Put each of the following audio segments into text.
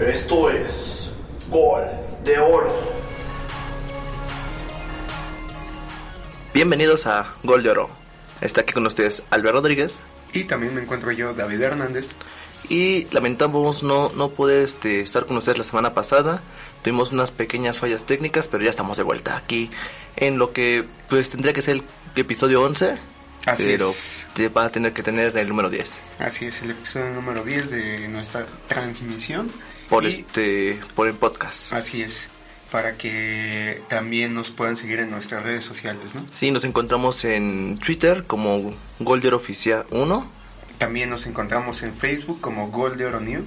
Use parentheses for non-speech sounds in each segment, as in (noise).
Esto es Gol de Oro. Bienvenidos a Gol de Oro. Está aquí con ustedes Albert Rodríguez Y también me encuentro yo, David Hernández. y lamentamos no, no poder este, estar con ustedes la semana pasada. Tuvimos unas pequeñas fallas técnicas, pero ya estamos de vuelta aquí en lo que pues tendría que ser el episodio 11. Así pero es. te va a tener que tener el número 10 Así es, el episodio número 10 de nuestra transmisión. Por Y- este por el podcast. Así es, para que también nos puedan seguir en nuestras redes sociales, ¿no? Sí, nos encontramos en Twitter como Golder Oficial 1 También nos encontramos en Facebook como Gol de Oro New.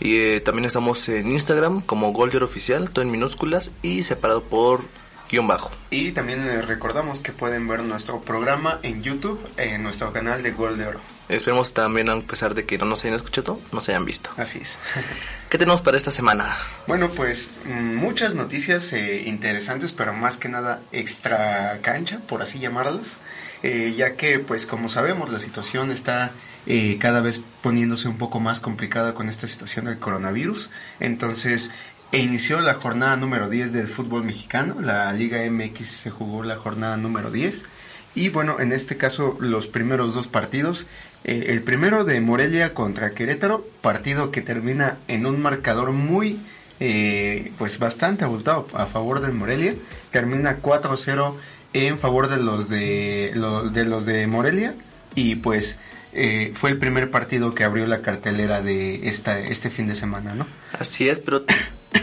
y eh, también estamos en Instagram como Oficial, todo en minúsculas y separado por guion bajo. Y también les recordamos que pueden ver nuestro programa en YouTube, en nuestro canal de Gol de Oro. Esperemos también, a pesar de que no nos hayan escuchado, nos hayan visto. Así es. (laughs) ¿Qué tenemos para esta semana? Bueno, pues mm, muchas noticias eh, interesantes, pero más que nada extra cancha, por así llamarlas, eh, ya que, pues como sabemos, la situación está eh, cada vez poniéndose un poco más complicada con esta situación del coronavirus. Entonces, e inició la jornada número 10 del fútbol mexicano, la Liga MX se jugó la jornada número 10. Y bueno, en este caso los primeros dos partidos, eh, el primero de Morelia contra Querétaro, partido que termina en un marcador muy, eh, pues bastante abultado a favor del Morelia, termina 4-0 en favor de los de, lo- de los de Morelia y pues eh, fue el primer partido que abrió la cartelera de esta, este fin de semana, ¿no? Así es, pero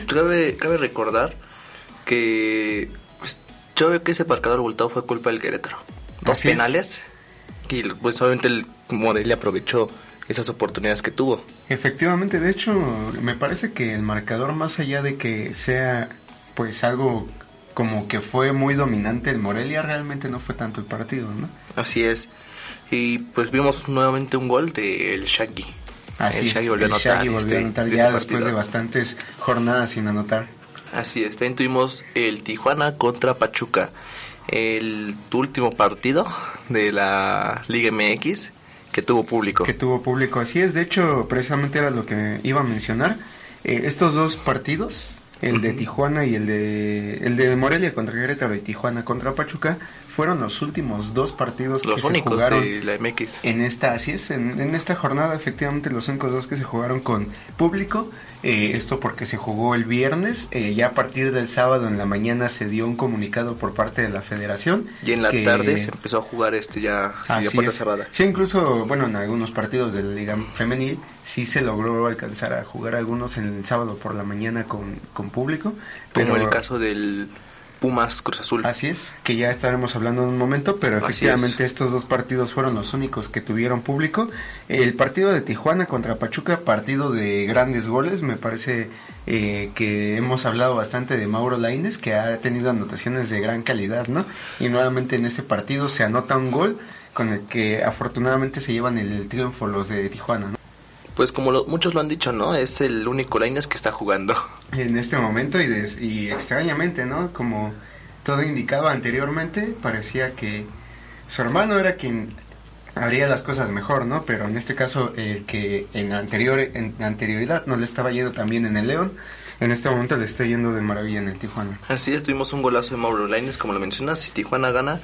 cabe, cabe recordar que pues, yo veo que ese marcador voltado fue culpa del Querétaro. Dos Así es. penales y pues obviamente el Morelia aprovechó esas oportunidades que tuvo. Efectivamente, de hecho, me parece que el marcador, más allá de que sea pues algo como que fue muy dominante el Morelia, realmente no fue tanto el partido, ¿no? Así es. Y pues vimos nuevamente un gol del Shaggy. Así el es, Shaggy volvió a anotar. Shaggy volvió a este- anotar este ya después partido. de bastantes jornadas sin anotar. Así es, también tuvimos el Tijuana contra Pachuca, el último partido de la Liga MX que tuvo público. que tuvo público. Así es, de hecho, precisamente era lo que iba a mencionar. Eh, estos dos partidos, el de. Tijuana y el de el de Morelia contra Querétaro y Tijuana contra Pachuca, fueron los últimos dos partidos Los que se jugaron la MX. en esta, así es, en, en esta jornada efectivamente los únicos dos que se jugaron con público, eh, esto porque se jugó el viernes, eh, ya a partir del sábado en la mañana se dio un comunicado por parte de la federación. Y en la que- tarde se empezó a jugar este ya Así a puerta es. cerrada. Sí, incluso, bueno, en algunos partidos de la Liga Femenil sí se logró alcanzar a jugar algunos en el sábado por la mañana con, con público. Como el caso del Pumas Cruz Azul. Así es, que ya estaremos hablando en un momento, pero efectivamente estos dos partidos fueron los únicos que tuvieron público. El partido de Tijuana contra Pachuca, partido de grandes goles, me parece eh, que hemos hablado bastante de Mauro Laines, que ha tenido anotaciones de gran calidad, ¿no? Y nuevamente en este partido se anota un gol con el que afortunadamente se llevan el triunfo los de Tijuana, ¿no? Pues como lo- muchos lo han dicho, ¿no? Es el único Lainez que está jugando. en este momento y, des- y extrañamente, ¿no? Como todo indicaba anteriormente, parecía que su hermano era quien haría las cosas mejor, ¿no? Pero en este caso, el que en, anterior, en anterioridad no le estaba yendo tan bien en el León, en este momento le está yendo de maravilla en el Tijuana. Así es, tuvimos un golazo de Mauro Lainez, como lo mencionas, y Tijuana gana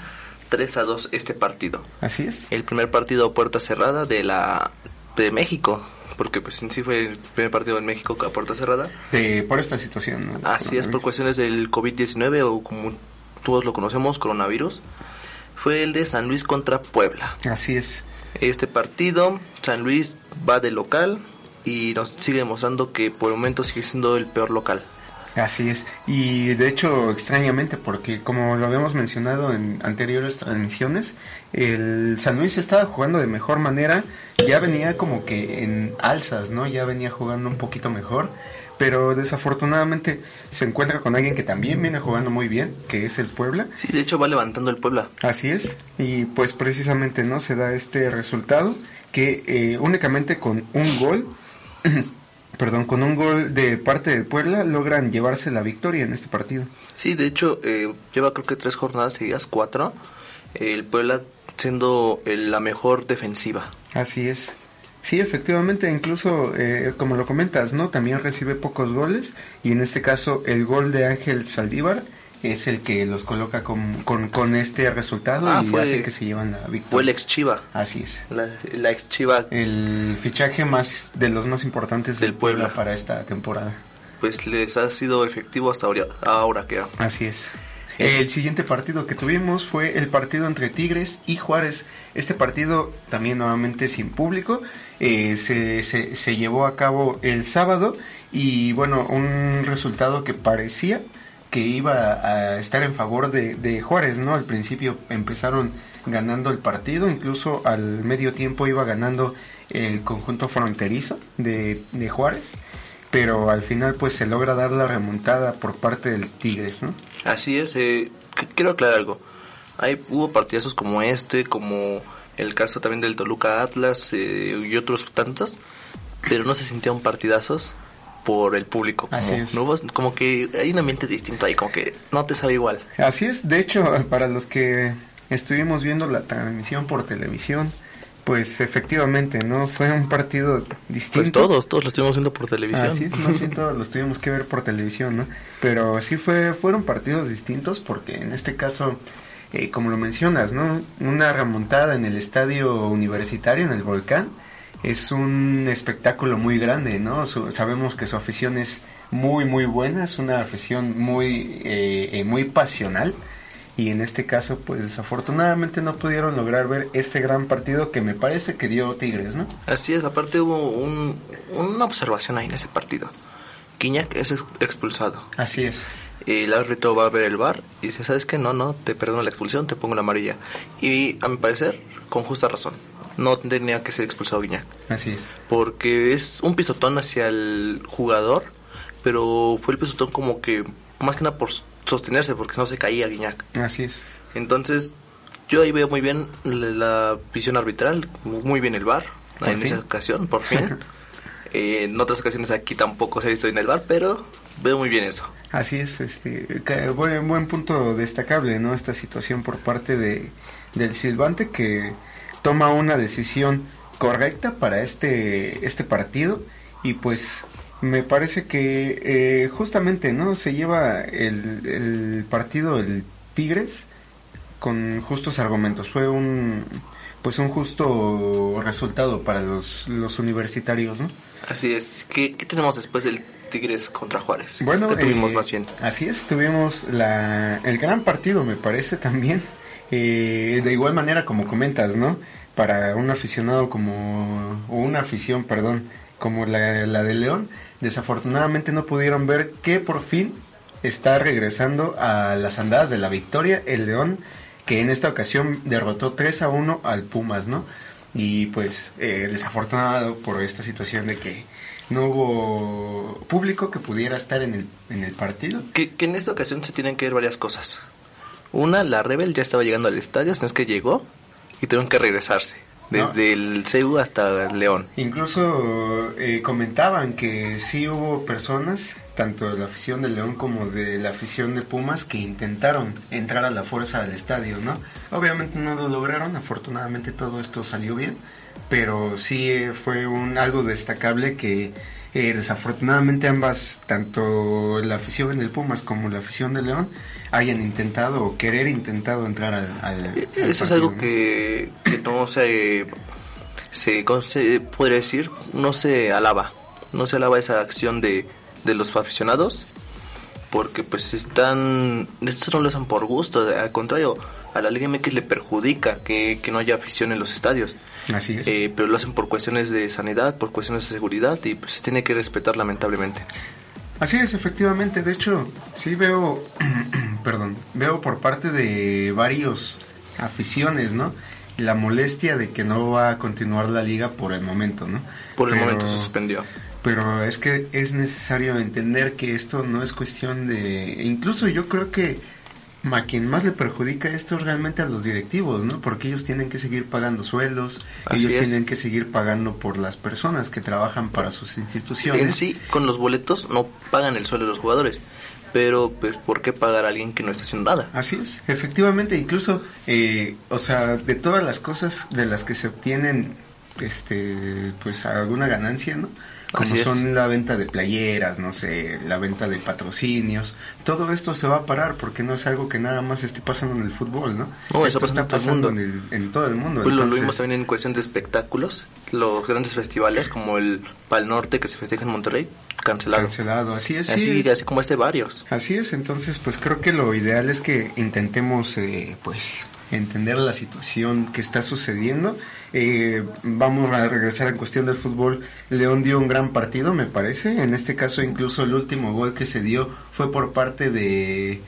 3 a 2 este partido. Así es. El primer partido a puerta cerrada de la de México, porque pues en sí fue el primer partido en México a puerta cerrada. De- por esta situación, ¿no? Así es, por cuestiones del COVID-19 o como todos lo conocemos, coronavirus. Fue el de San Luis contra Puebla. Así es. Este partido, San Luis va de local y nos sigue demostrando que por el momento sigue siendo el peor local. Así es. Y de hecho, extrañamente, porque como lo habíamos mencionado en anteriores transmisiones, el San Luis estaba jugando de mejor manera, ya venía como que en alzas, ¿no? Ya venía jugando un poquito mejor, pero desafortunadamente se encuentra con alguien que también viene jugando muy bien, que es el Puebla. Sí, de hecho va levantando el Puebla. Así es, y pues precisamente no se da este resultado que eh, únicamente con un gol, (clears throat) perdón, con un gol de parte del Puebla logran llevarse la victoria en este partido. Sí, de hecho eh, lleva creo que tres jornadas seguidas, cuatro. El Puebla siendo eh, la mejor defensiva. Así es. Sí, efectivamente, incluso eh, como lo comentas, ¿no? También recibe pocos goles y en este caso el gol de Ángel Saldívar es el que los coloca con, con, este resultado ah, y hace que se llevan la victoria. Fue el ex Chiva. Así es. La, ex Chiva. El fichaje más de los más importantes del, Puebla. para esta temporada. Pues les ha sido efectivo hasta ahora, ahora que Así es. El siguiente partido que tuvimos fue el partido entre Tigres y Juárez. Este partido también nuevamente sin público. Eh, se, se, se, llevó a cabo el sábado y bueno, un resultado que parecía que iba a estar en favor de, Juárez, ¿no? Al principio empezaron ganando el partido, incluso al medio tiempo iba ganando el conjunto fronterizo de, de Juárez pero al final pues se logra dar la remontada por parte del Tigres, ¿no? Así es, eh, quiero aclarar algo. Hay, hubo partidazos como este, como el caso también del Toluca Atlas eh, y otros tantos, pero no se sintieron partidazos por el público. Como, Así es. como que hay un ambiente distinto ahí, como que no te sabe igual. Así es, de hecho, para los que estuvimos viendo la transmisión por televisión, pues efectivamente, ¿no? Fue un partido distinto. Pues todos, todos lo estuvimos viendo por televisión. Así es, más bien todos los tuvimos que ver por televisión, ¿no? Pero sí fue, fueron partidos distintos porque en este caso, eh, como lo mencionas, ¿no? Una remontada en el estadio universitario, en el volcán, es un espectáculo muy grande, ¿no? sabemos que su afición es muy, muy buena, es una afición muy, eh, eh muy pasional y en este caso pues desafortunadamente no pudieron lograr ver este gran partido que me parece que dio Tigres, ¿no? Así es, aparte hubo una observación ahí en ese partido. Quiñac es expulsado. Así es. Y el árbitro va a ver el bar y dice, ¿sabes qué? No, no, te perdono la expulsión, te pongo la amarilla. Y a mi parecer, con justa razón, no tenía que ser expulsado Guiñac. Así es. Porque es un pisotón hacia el jugador, pero fue el pisotón como que, más que nada por sostenerse porque no se caía Guiñac. Así es. Entonces, yo ahí veo muy bien la visión arbitral, muy bien el bar en esa ocasión, por fin. (laughs) Eh, en otras ocasiones aquí tampoco se ha visto en el bar, pero veo muy bien eso. Así es, este, buen, buen punto destacable, ¿no? Esta situación por parte de, del silbante que toma una decisión correcta para este, este partido y pues me parece que eh, justamente no se lleva el, el, partido el Tigres con justos argumentos. Fue un pues un justo resultado para los, los universitarios no así es. ¿Qué, tenemos después del Tigres contra Juárez bueno tuvimos eh, más bien así es tuvimos la, el gran partido me parece también eh, de igual manera como comentas no para un aficionado como o una afición perdón como la, de León desafortunadamente no pudieron ver que por fin está regresando a las andadas de la victoria el León, que en esta ocasión derrotó 3 a 1 al Pumas, ¿no? Y pues eh, desafortunado por esta situación de que no hubo público que pudiera estar en el, en el partido. Que en esta ocasión se tienen que ver varias cosas. Una, la Rebel ya estaba llegando al estadio, no es que llegó y tuvieron que regresarse desde el CEU hasta León. Incluso eh, comentaban que sí hubo personas, tanto de la afición del León como de la afición de Pumas, que intentaron entrar a la fuerza del estadio, ¿no? Obviamente no lo lograron, afortunadamente todo esto salió bien, pero sí eh, fue un algo destacable que eh, desafortunadamente ambas, tanto la afición del Pumas como la afición del León, hayan intentado o querer intentado entrar al, eh, Eso es algo que, no se, se, se, podría decir, no se alaba, no se alaba esa acción de, de los aficionados, porque pues están, estos no lo hacen por gusto, al contrario, a la Liga MX le perjudica que, que no haya afición en los estadios. Así es. Eh, pero lo hacen por cuestiones de sanidad, por cuestiones de seguridad y pues se tiene que respetar lamentablemente. Así es, efectivamente. De hecho, sí veo, (clears throat) perdón, veo por parte de varios aficiones, ¿no? La molestia de que no va a continuar la liga por el momento, ¿no? Por el momento se suspendió. Pero es que es necesario entender que esto no es cuestión de... Incluso yo creo que a quien más le perjudica esto es realmente a los directivos, ¿no? Porque ellos tienen que seguir pagando sueldos, ellos tienen que seguir pagando por las personas que trabajan para sus instituciones. En sí, con los boletos no pagan el sueldo de los jugadores, pero pues, ¿por qué pagar a alguien que no está haciendo nada? Así es, efectivamente, incluso, eh, o sea, de todas las cosas de las que se obtienen este pues alguna ganancia, ¿no? Como son la venta de playeras, no sé, la venta de patrocinios, todo esto se va a parar porque no es algo que nada más esté pasando en el fútbol, ¿no? No, eso esto pasa en está todo el pasando mundo. en, el- en todo el mundo. Pues lo, lo entonces- vimos también en cuestión de espectáculos. Los grandes festivales como el Pal Norte que se festeja en Monterrey, cancelado. cancelado, así es, sí. Así, así como este varios. Así es, entonces pues creo que lo ideal es que intentemos eh, pues entender la situación que está sucediendo. Eh, vamos a regresar en cuestión del fútbol. León dio un gran partido, me parece. En este caso incluso el último gol que se dio fue por parte de...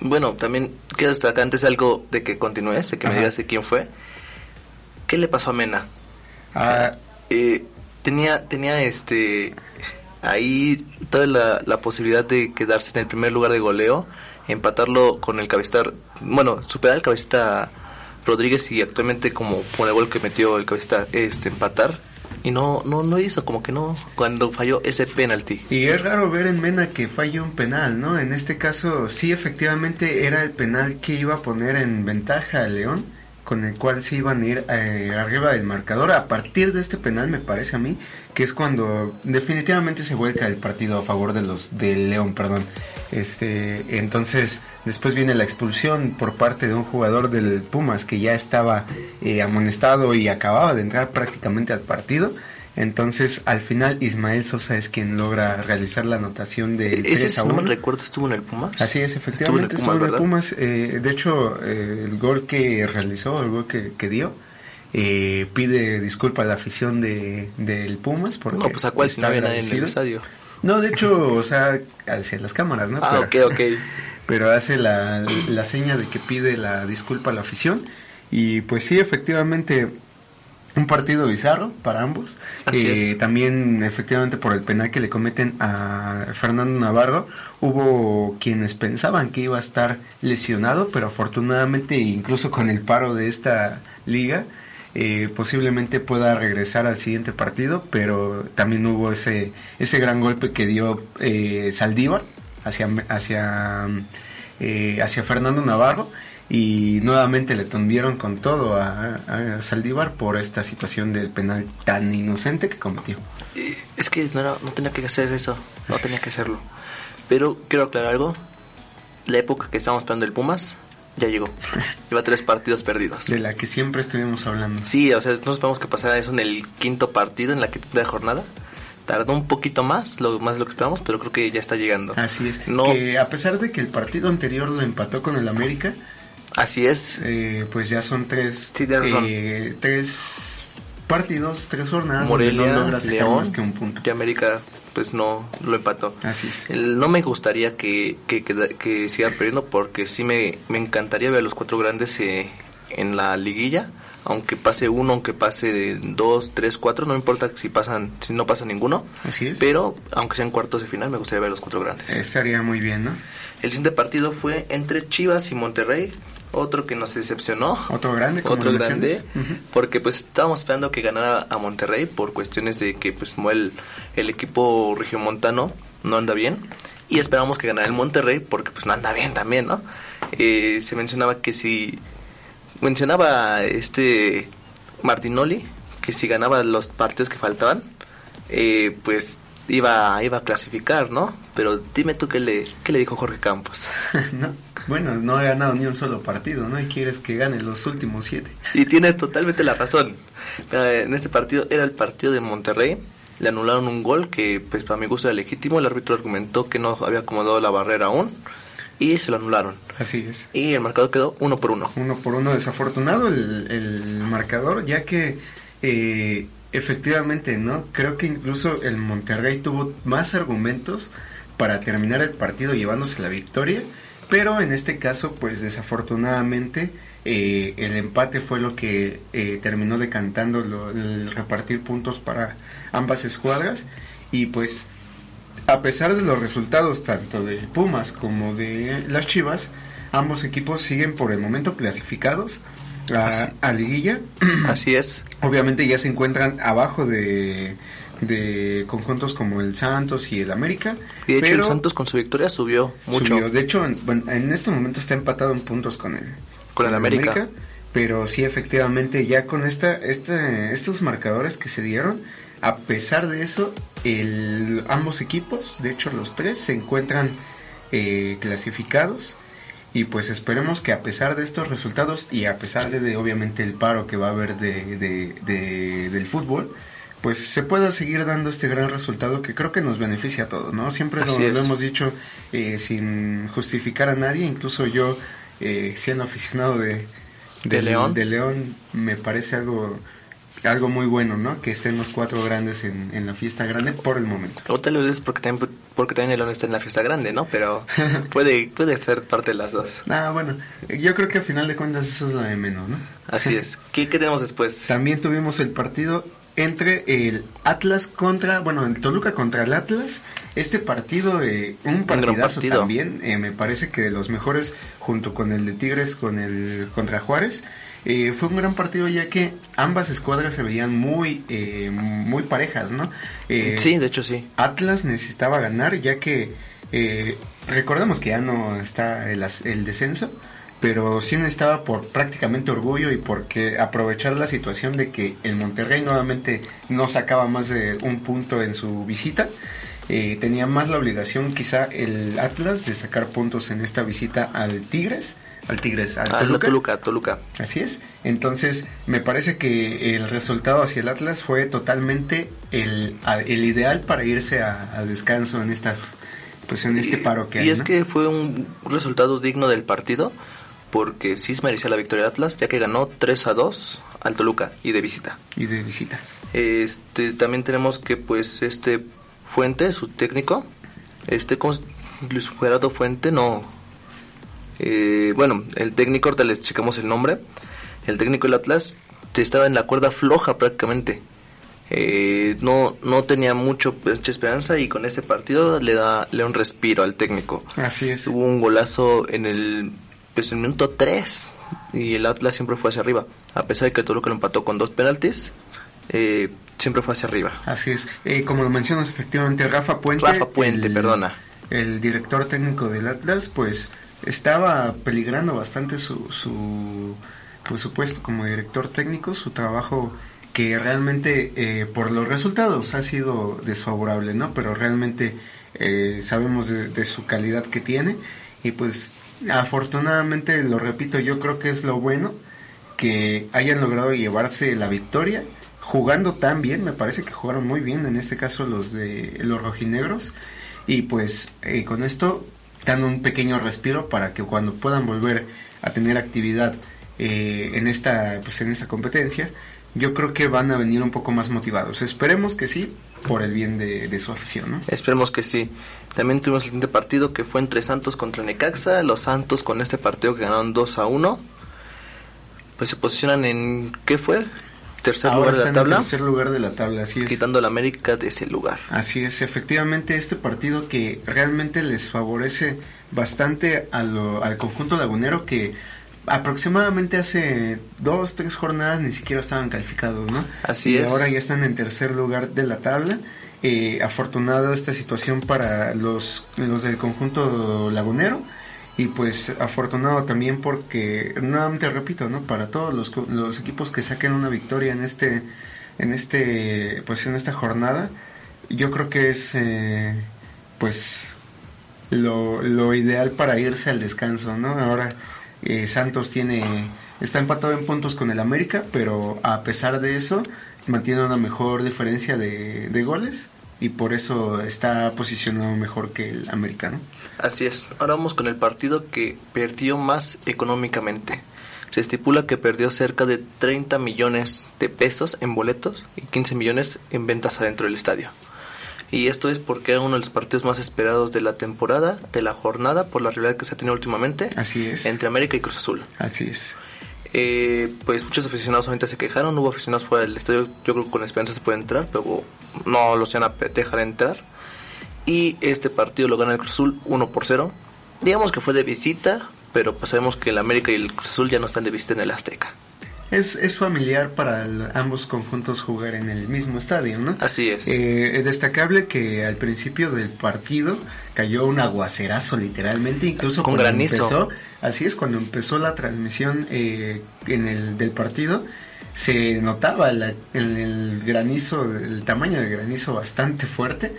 Bueno, también quiero destacar antes algo de que continúes, de que me digas de quién fue. ¿Qué le pasó a Mena? ah, Eh, tenía, tenía este ahí toda la, la posibilidad de quedarse en el primer lugar de goleo, empatarlo con el cabecita, bueno, superar al cabecita Rodríguez y actualmente como con el gol que metió el cabecita este empatar y no no no hizo como que no cuando falló ese penalti. Y es raro ver en Mena que falle un penal, ¿no? En este caso, sí, efectivamente era el penal que iba a poner en ventaja a León, con el cual se iban a ir eh, arriba del marcador. A partir de este penal, me parece a mí, que es cuando definitivamente se vuelca el partido a favor de los del León, perdón. Este, entonces, después viene la expulsión por parte de un jugador del Pumas que ya estaba eh, amonestado y acababa de entrar prácticamente al partido. Entonces, al final, Ismael Sosa es quien logra realizar la anotación de Ese 3 a si no 1. me recuerdo estuvo en el Pumas. Así es, efectivamente, Estuvo en el Pumas, en el ¿verdad? Pumas. Eh, de hecho, eh, el gol que realizó, el gol que, que dio, eh, pide disculpa a la afición de, del Pumas. Porque no, pues a cuál si no había nadie en el estadio. No, de hecho, o sea, hacia las cámaras, ¿no? Ah, Pero- ok, ok. (laughs) pero hace la, la seña de que pide la disculpa a la afición. Y pues sí, efectivamente, un partido bizarro para ambos. Así Eh, es. También, efectivamente, por el penal que le cometen a Fernando Navarro, hubo quienes pensaban que iba a estar lesionado, pero afortunadamente, incluso con el paro de esta liga, eh, posiblemente pueda regresar al siguiente partido, pero también hubo ese, ese gran golpe que dio eh, Saldívar hacia, hacia, eh, hacia Fernando Navarro y nuevamente le tundieron con todo a, a Saldívar por esta situación del penal tan inocente que cometió. Es que no, no tenía que hacer eso, no tenía que hacerlo. Pero quiero aclarar algo. La época que estábamos esperando el Pumas ya llegó. Lleva tres partidos perdidos. De la que siempre estuvimos hablando. Sí, o sea, no esperamos que pasara eso en el quinto partido, en la quinta jornada. Tardó un poquito más, lo más de lo que esperamos, pero creo que ya está llegando. Así es. No, Que a pesar de que el partido anterior lo empató con el América, así es. eh, pues ya son tres, Sí, eh, tres partidos, tres jornadas. Morelia, no León más que un punto. y América, pues no lo empató. Así es. El- No me gustaría que, que, que, que sigan perdiendo porque sí me, me encantaría ver a los cuatro grandes eh, en la liguilla. Aunque pase uno, aunque pase dos, tres, cuatro, no me importa si pasan, si no pasa ninguno. Así es. Pero aunque sean cuartos de final, me gustaría ver a los cuatro grandes. Estaría muy bien, ¿no? El siguiente partido fue entre Chivas y Monterrey. Otro que nos decepcionó. Otro grande, como Otro grande. Porque pues estábamos esperando que ganara a Monterrey por cuestiones de que pues el, el equipo regiomontano no anda bien. Y esperábamos que ganara el Monterrey porque pues no anda bien también, ¿no? Eh, se mencionaba que si... Mencionaba este Martinoli que si ganaba los partidos que faltaban, eh, pues iba, iba a clasificar, ¿no? Pero dime tú qué le, qué le dijo Jorge Campos. (laughs) No, Bueno, no ha ganado ni un solo partido, ¿no? Y quieres que gane los últimos siete. Y tiene totalmente la razón. Eh, En este partido era el partido de Monterrey. Le anularon un gol que, pues, para mi gusto era legítimo. El árbitro argumentó que no había acomodado la barrera aún. Y se lo anularon. Así es. Y el marcador quedó uno por uno. Uno por uno desafortunado el, el marcador, ya que eh, efectivamente, ¿no? Creo que incluso el Monterrey tuvo más argumentos para terminar el partido llevándose la victoria, pero en este caso, pues desafortunadamente, eh, el empate fue lo que eh, terminó decantando lo- el repartir puntos para ambas escuadras y pues a pesar de los resultados tanto de Pumas como de las Chivas, ambos equipos siguen por el momento clasificados a, Así. a liguilla. Así es. Obviamente ya se encuentran abajo de, de conjuntos como el Santos y el América. Y de hecho, el Santos con su victoria subió mucho. subió. De hecho, en, bueno, en este momento está empatado en puntos con el, Con el América. pero sí efectivamente ya con esta, este, estos marcadores que se dieron, a pesar de eso, el, ambos equipos, de hecho los tres, se encuentran eh, clasificados y pues esperemos que a pesar de estos resultados y a pesar de, obviamente el paro que va a haber de, de, del fútbol, pues se pueda seguir dando este gran resultado que creo que nos beneficia a todos, ¿no? Siempre lo, hemos dicho eh, sin justificar a nadie, incluso yo eh, siendo aficionado de, de, León. de León me parece algo algo muy bueno, ¿no? Que estén los cuatro grandes en, en la fiesta grande por el momento. O tal vez porque también, porque también el León está en la fiesta grande, ¿no? Pero (laughs) puede, puede ser parte de las dos. Ah, bueno, yo creo que a final de cuentas eso es la de menos, ¿no? Así es. ¿Qué, qué tenemos después? También tuvimos el partido entre el Atlas contra, bueno, el Toluca contra el Atlas. Este partido, eh, un partidazo también, eh, me parece que de los mejores, junto con el de Tigres con el contra Juárez. Eh, fue un gran partido ya que ambas escuadras se veían muy, eh, muy parejas, ¿no? Eh, sí, de hecho sí. Atlas necesitaba ganar ya que recordemos que ya no está el, el descenso, pero sí necesitaba por prácticamente orgullo y porque aprovechar la situación de que el Monterrey nuevamente no sacaba más de un punto en su visita. tenía más la obligación quizá el Atlas de sacar puntos en esta visita al Tigres al Tigres, al Toluca. Toluca, Así es. Entonces, me parece que el resultado hacia el Atlas fue totalmente el, el ideal para irse a, descanso en estas pues en este paro que y es que fue un resultado digno del partido porque sí se merecía la victoria de Atlas ya que ganó 3 a 2 al Toluca y de visita. Y de visita. Este también tenemos que pues este Fuente, su técnico, este Luis Gerardo Fuente no eh, bueno, el técnico, ahorita les checamos el nombre, el técnico del Atlas estaba en la cuerda floja prácticamente. Eh, no, no tenía mucho, mucha esperanza y con este partido le da, le un respiro al técnico. Así es. Hubo un golazo en el, pues, en el minuto 3 y el Atlas siempre fue hacia arriba. A pesar de que Toluca lo empató con dos penaltis, eh, siempre fue hacia arriba. Así es. como lo mencionas efectivamente, Rafa Puente. Rafa Puente, perdona. El director técnico del Atlas, pues estaba peligrando bastante su, su, pues, su puesto como director técnico, su trabajo que realmente eh, por los resultados ha sido desfavorable, ¿no? Pero realmente eh, sabemos de, su calidad que tiene y pues afortunadamente, lo repito, yo creo que es lo bueno que hayan logrado llevarse la victoria jugando tan bien, me parece que jugaron muy bien en este caso los de los rojinegros y pues eh, con esto dando un pequeño respiro para que cuando puedan volver a tener actividad eh, en esta pues en esta competencia yo creo que van a venir un poco más motivados esperemos que sí por el bien de, su afición ¿no? esperemos que sí también tuvimos el siguiente partido que fue entre Santos contra Necaxa los Santos con este partido que ganaron 2 a 1 pues se posicionan en ¿qué fue? Tercer lugar de la tabla. tercer lugar de la tabla, así es. Quitando la América de ese lugar. Así es, efectivamente este partido que realmente les favorece bastante al conjunto lagunero que aproximadamente hace dos, tres jornadas ni siquiera estaban calificados, ¿no? Así es. Y ahora ya están en tercer lugar de la tabla. Eh, afortunado esta situación para los, los del conjunto lagunero y pues afortunado también porque nuevamente repito no para todos los, equipos que saquen una victoria en este en este pues en esta jornada yo creo que es eh, pues lo, ideal para irse al descanso no ahora eh, Santos tiene está empatado en puntos con el América pero a pesar de eso mantiene una mejor diferencia de goles y por eso está posicionado mejor que el americano. Así es. Ahora vamos con el partido que perdió más económicamente. Se estipula que perdió cerca de 30 millones de pesos en boletos y 15 millones en ventas adentro del estadio. Y esto es porque era uno de los partidos más esperados de la temporada, de la jornada, por la rivalidad que se ha tenido últimamente. Así es. Entre América y Cruz Azul. Así es. Eh, pues muchos aficionados ahorita se quejaron, hubo aficionados fuera del estadio, yo creo que con esperanza se puede entrar, pero no los van a dejar entrar. Y este partido lo gana el Cruz Azul 1 por 0. Digamos que fue de visita, pero pues sabemos que el América y el Cruz Azul ya no están de visita en el Azteca. Es, es familiar para el- ambos conjuntos jugar en el mismo estadio, ¿no? Así es. Eh, es destacable que al principio del partido cayó un aguacerazo literalmente, incluso Con cuando granizo. empezó, así es, cuando empezó la transmisión eh, en el del partido, se notaba la- el, el granizo, el tamaño del granizo bastante fuerte.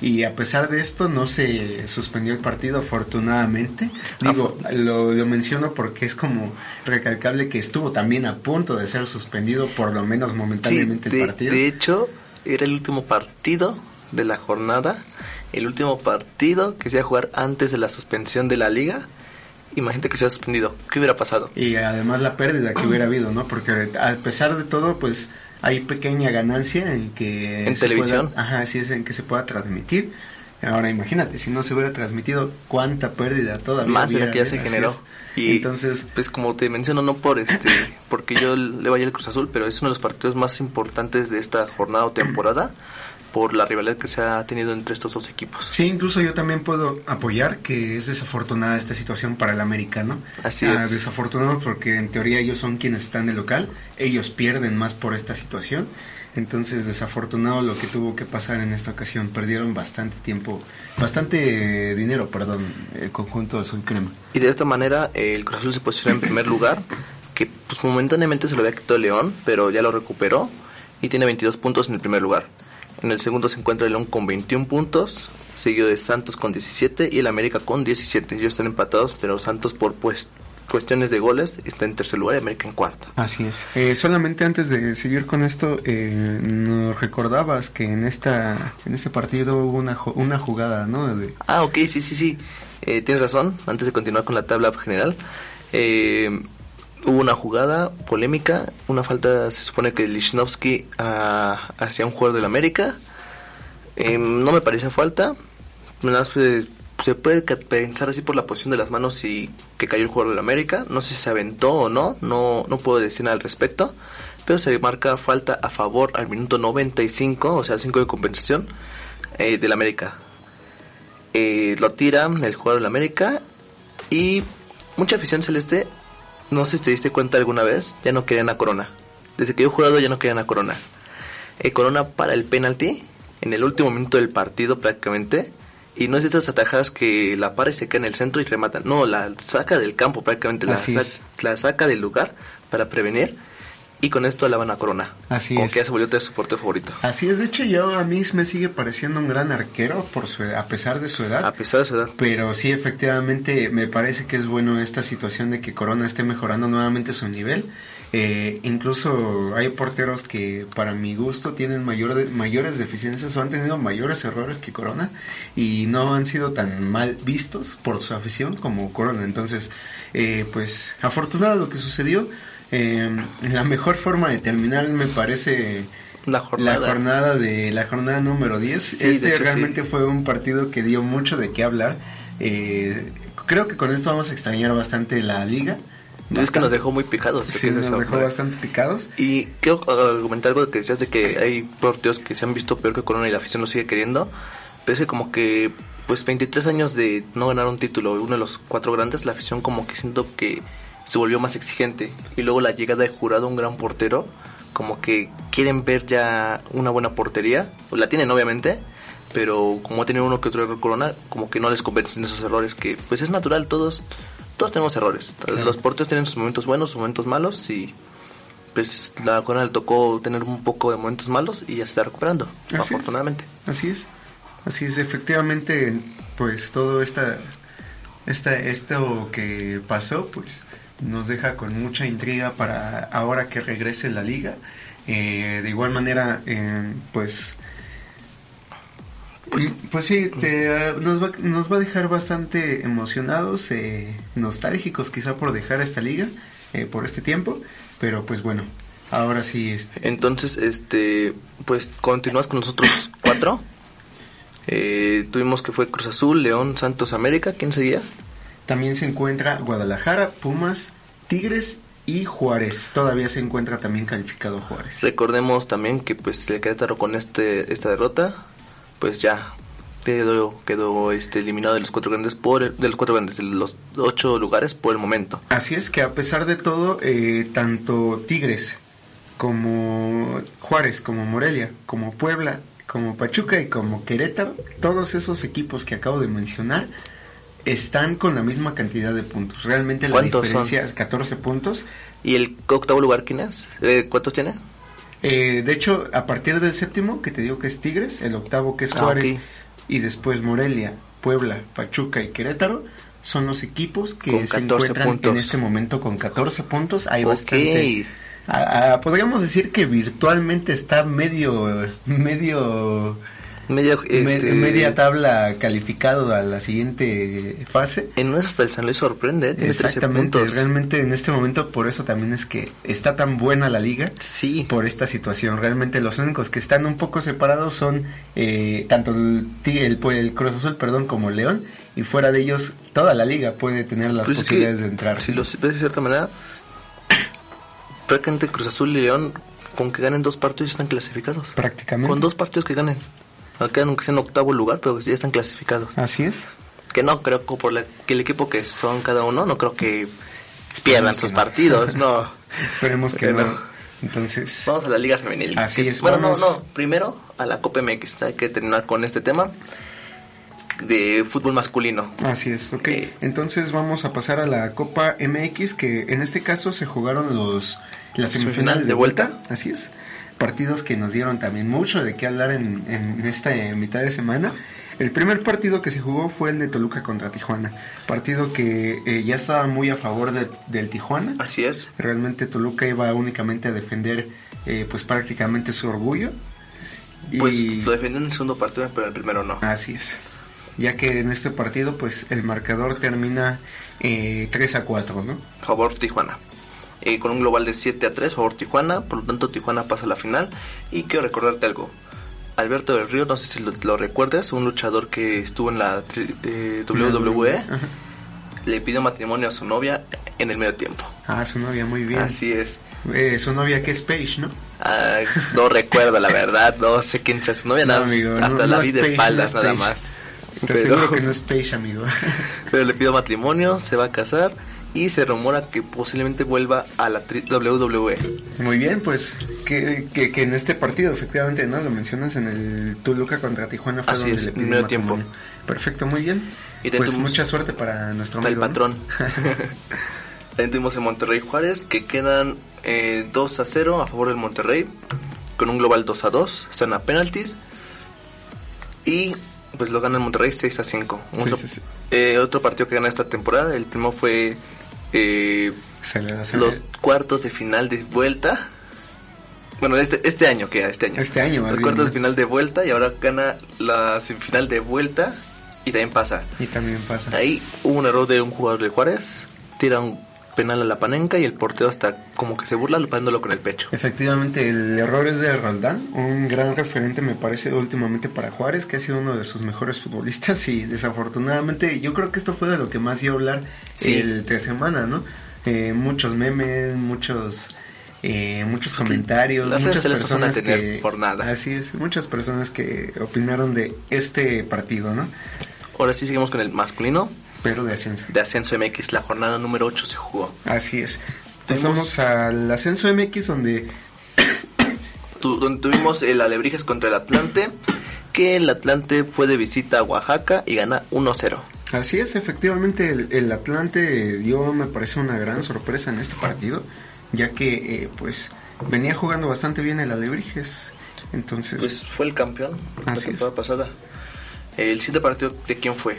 Y a pesar de esto no se suspendió el partido afortunadamente. Digo, lo, lo menciono porque es como recalcable que estuvo también a punto de ser suspendido por lo menos Sí, momentáneamente de, el partido. de hecho, era el último partido de la jornada, el último partido que se iba a jugar antes de la suspensión de la liga. Imagínate que se ha suspendido. ¿Qué hubiera pasado? Y además la pérdida que hubiera habido, ¿no? Porque a pesar de todo, pues hay pequeña ganancia en que... En televisión. pueda- ajá, sí es en que se pueda transmitir. Ahora imagínate, si no se hubiera transmitido, cuánta pérdida todavía Más de lo que ya se así generó. Y Entonces, pues como te menciono, no por este, porque yo le vaya al Cruz Azul, pero es uno de los partidos más importantes de esta jornada o temporada por la rivalidad que se ha tenido entre estos dos equipos. Sí, incluso yo también puedo apoyar que es desafortunada esta situación para el americano. Así Ah, es. Desafortunado porque en teoría ellos son quienes están de local, ellos pierden más por esta situación. Entonces, desafortunado lo que tuvo que pasar en esta ocasión. Perdieron bastante tiempo, bastante dinero, perdón, el conjunto azul crema. Y de esta manera el Cruz Azul se posiciona en primer lugar, que pues momentáneamente se lo había quitado el León, pero ya lo recuperó y tiene 22 puntos en el primer lugar. En el segundo se encuentra el León con 21 puntos, seguido de Santos con 17 y el América con 17. Ellos están empatados, pero Santos por pues cuestiones de goles está en tercer lugar y América en cuarto. Así es. Eh, solamente antes de seguir con esto, eh, nos recordabas que en esta en este partido hubo una, una jugada, ¿no? De- Ah, ok, sí, sí, sí. Eh, tienes razón. Antes de continuar con la tabla general, eh, hubo una jugada polémica, una falta, se supone que Lichnowsky ah, hacia un jugador del América. Eh, no me pareció falta. Eh, se puede pensar así por la posición de las manos y que cayó el jugador del América. No sé si se aventó o no, no, no puedo decir nada al respecto. Pero se marca falta a favor al minuto 95, o sea, 5 de compensación eh, del América eh, lo tira el jugador del América y mucha afición celeste, no sé si te diste cuenta alguna vez, ya no querían a Corona. Desde que yo he jugado ya no querían a Corona. Eh, Corona para el penalti en el último minuto del partido prácticamente. Y no es esas atajadas que la para y se queda en el centro y remata. No, la saca del campo prácticamente, sa- la saca del lugar para prevenir. Y con esto alaban a Corona. Así Como es. que ya se volvió de su portero favorito. Así es, de hecho yo a mí me sigue pareciendo un gran arquero por su edad- a pesar de su edad. A pesar de su edad. Pero sí, efectivamente, me parece que es bueno esta situación de que Corona esté mejorando nuevamente su nivel. Eh, incluso hay porteros que, para mi gusto, tienen mayor de- mayores deficiencias o han tenido mayores errores que Corona y no han sido tan mal vistos por su afición como Corona. Entonces, eh, pues, afortunado lo que sucedió. Eh, la mejor forma de terminar me parece La jornada. la jornada de la jornada número 10. Sí, este hecho, realmente sí. fue un partido que dio mucho de qué hablar. Eh, creo que con esto vamos a extrañar bastante la liga. Es que nos dejó muy picados. Sí, nos dejó bastante picados. Y quiero argumentar algo que decías de que hay porteros que se han visto peor que Corona y la afición lo sigue queriendo. Pero es que como que, pues 23 años de no ganar un título, uno de los cuatro grandes, la afición como que siento que se volvió más exigente. Y luego la llegada de Jurado, un gran portero, como que quieren ver ya una buena portería. Pues la tienen obviamente, pero como ha tenido uno que otro error Corona, como que no les convencen esos errores, que pues es natural, todos todos tenemos errores. Claro. Los porteros tienen sus momentos buenos, sus momentos malos y pues la Corona le tocó tener un poco de momentos malos y ya se está recuperando, Así es. afortunadamente. Así es. Así es, efectivamente, pues todo esta, esta, esto que pasó, pues nos deja con mucha intriga para ahora que regrese la liga. Eh, de igual manera, eh, pues, pues, pues sí, te, nos, va, nos va a dejar bastante emocionados, eh, nostálgicos quizá por dejar esta liga, por este tiempo, pero pues bueno, ahora sí, este, Entonces, este, pues continúas con los otros cuatro. Tuvimos que fue Cruz Azul, León, Santos, América. ¿Quién seguía? También se encuentra Guadalajara, Pumas, Tigres y Juárez. Todavía se encuentra también calificado Juárez. Recordemos también que pues el Querétaro con este esta derrota, pues ya quedó, quedó este, eliminado de los cuatro grandes por el- de los cuatro grandes, de los ocho lugares por el momento. Así es que a pesar de todo, eh, tanto Tigres como Juárez, como Morelia, como Puebla, como Pachuca y como Querétaro, todos esos equipos que acabo de mencionar están con la misma cantidad de puntos. Realmente la ¿Cuántos diferencia es 14 puntos. ¿Y el octavo lugar quién es? Eh, ¿Cuántos tiene? Eh, de hecho, a partir del séptimo, que te digo que es Tigres, el octavo que es Ah, Juárez, y después Morelia, Puebla, Pachuca y Querétaro, son los equipos que se 14 encuentran puntos. en este momento con 14 puntos. Hay bastante. a- a- podríamos decir que virtualmente está medio, medio, Medio, me- este, media tabla calificado a la siguiente fase. En eso hasta el San Luis sorprende, ¿eh? 13 Exactamente, puntos. realmente en este momento por eso también es que está tan buena la liga Sí, por esta situación. Realmente los únicos que están un poco separados son eh, tanto el, el, el Cruz Azul perdón, como León. Y fuera de ellos, toda la liga puede tener las Pues es que, posibilidades de entrar. Si lo ves de cierta manera, prácticamente Cruz Azul y León, con que ganen dos partidos, están clasificados. Prácticamente. Con dos partidos que ganen. No quedan aunque sea en octavo lugar, pero ya están clasificados. Así es. Que no creo que por la- que el equipo que son cada uno, no creo que pierdan sus no. partidos, no. (laughs) Esperemos que Pero- no. Entonces, Vamos a la Liga Femenil. Así Que- es, Bueno, vamos. no, no. Primero a la Copa MX. Hay que terminar con este tema de fútbol masculino. así es, ok. Eh. Entonces vamos a pasar a la Copa MX, que en este caso se jugaron los las semifinales de, ¿De vuelta. vuelta? Así es. Partidos que nos dieron también mucho de qué hablar en, en esta mitad de semana. El primer partido que se jugó fue el de Toluca contra Tijuana. Partido que eh, ya estaba muy a favor de- del Tijuana. Así es. Realmente Toluca iba únicamente a defender eh, pues prácticamente su orgullo. Pues Y- lo defendió en el segundo partido, pero en el primero no. Así es. Ya que en este partido, pues el marcador termina eh, 3 a 4, ¿no? Favor Tijuana. Eh, con un global de 7 a 3, favor Tijuana. Por lo tanto, Tijuana pasa a la final. Y quiero recordarte algo. Alberto del Río, no sé si lo, lo recuerdas, un luchador que estuvo en la eh, WWE, Ajá. le pidió matrimonio a su novia en el medio tiempo. Ah, su novia, muy bien. Así es. Eh, su novia que es Paige, ¿no? Ah, no recuerdo la verdad, no sé quién sea su novia, No, nada, amigo, hasta no- la no vi es de Paige, espaldas nada Paige. más. Te Pero, aseguro que no es Paige, amigo. (laughs) pero le pidió matrimonio, se va a casar y se rumora que posiblemente vuelva a la WWE. muy bien, pues que, que, que en este partido, efectivamente, ¿no? Lo mencionas en el Toluca contra Tijuana fue Así es, le matrimonio. tiempo. Perfecto, muy bien. Y pues mucha suerte para nuestro Para el amigo. ¿no? patrón. (laughs) (laughs) También tuvimos en Monterrey Juárez que quedan eh, 2 a 0 a favor del Monterrey con un global 2 a 2, están a penalties y pues lo gana el Monterrey 6 a 5. Un Sí, so- sí, sí. eh, otro partido que gana esta temporada, el primero fue eh, los cuartos de final de vuelta. Bueno, este, este año queda, este año. Este año, más Los bien, cuartos ¿no? de final de vuelta y ahora gana la semifinal de vuelta y también pasa. Y también pasa. Ahí hubo un error de un jugador de Juárez, tira un penal a la panenca y el portero hasta como que se burla lupándolo con el pecho. Efectivamente, el error es de Roldán, un gran referente me parece últimamente para Juárez, que ha sido uno de sus mejores futbolistas y desafortunadamente yo creo que esto fue de lo que más dio a hablar Sí. el tres semana, ¿no? Eh, muchos memes, muchos eh, muchos comentarios, muchas a personas tener que por nada. así es, muchas personas que opinaron de este partido, ¿no? Ahora sí seguimos con el masculino Pero de ascenso. de Ascenso MX, la jornada número 8 se jugó. Así es. Tuvimos- Pasamos al ascenso MX donde (coughs) Tu- donde tuvimos el Alebrijes contra el Atlante, que el Atlante fue de visita a Oaxaca y gana 1-0. Así es, efectivamente el, el Atlante dio, me parece, una gran sorpresa en este partido, ya que eh, pues venía jugando bastante bien el Alebrijes. Entonces, Pues fue el campeón la temporada pasada. El siguiente partido, ¿de quién fue?